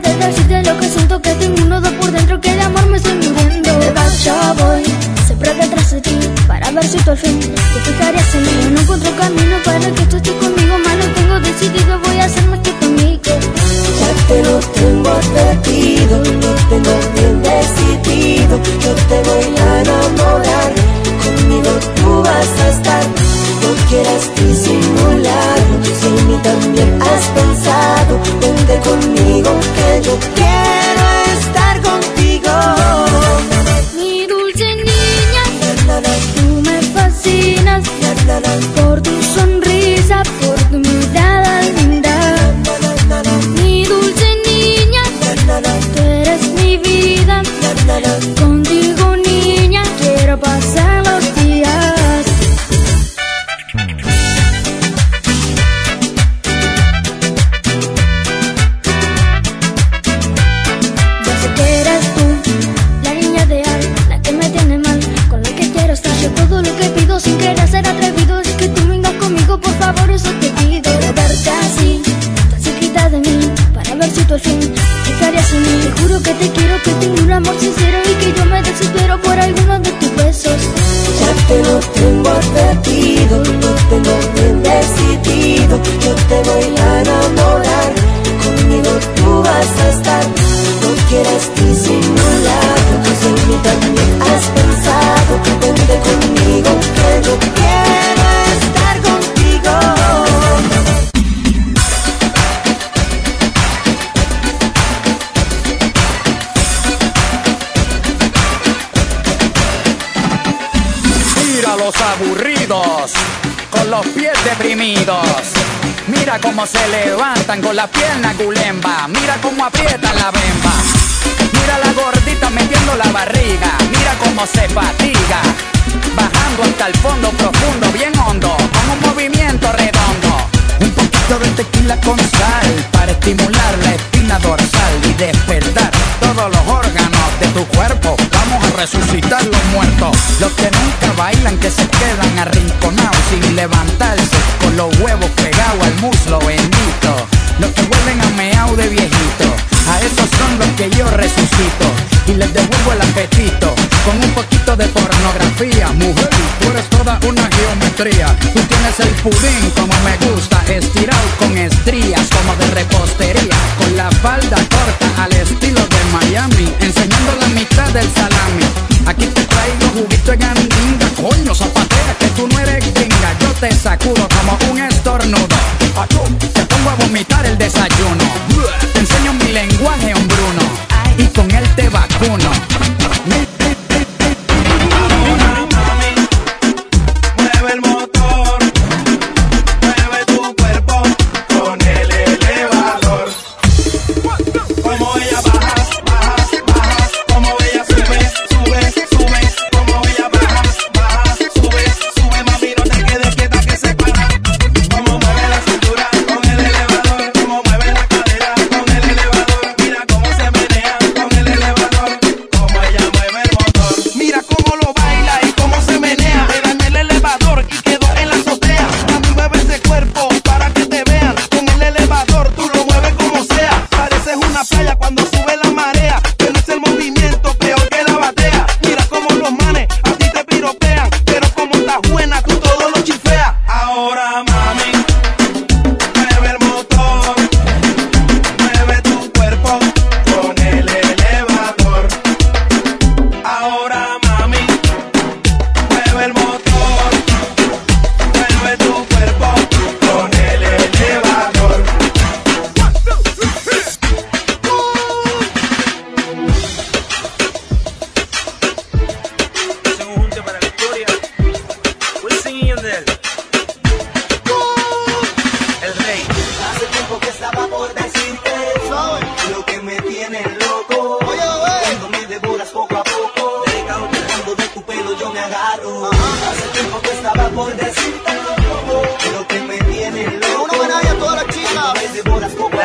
para de decirte lo que siento que tengo un nodo por dentro que de amor me estoy muriendo. De back voy, siempre detrás de ti para ver si tú al fin te fijarías en mí. Yo no encuentro camino para que tú estés conmigo. Fijarías en mí. Te juro que te quiero, que tengo un amor sincero y que yo me desespero por alguno de tus besos. Ya te lo tengo advertido, lo tengo bien decidido, yo te voy a enamorar, conmigo tú vas a estar, no quieras disimular, si en mí también deprimidos. Mira cómo se levantan con la pierna gulemba. Mira cómo aprietan la bemba. Mira la gordita metiendo la barriga. Mira cómo se fatiga. Bajando hasta el fondo profundo, al muslo bendito. Los que vuelven a meao de viejito, a esos son los que yo resucito y les devuelvo el apetito con un poquito de pornografía. Mujer, tú eres toda una geometría. Tú tienes el pudín como me gusta, estirado con estrías como de repostería, con la falda corta al estilo de Miami, enseñando la mitad del salami. Aquí te traigo juguito de gandinga, sacudo como un estornudo. Te pongo a vomitar el desayuno. Te enseño mi lenguaje me agarro. Hace tiempo que estaba por decirte lo que me tiene loco. Una homenaje a todas las chicas. Cuando me devoras poco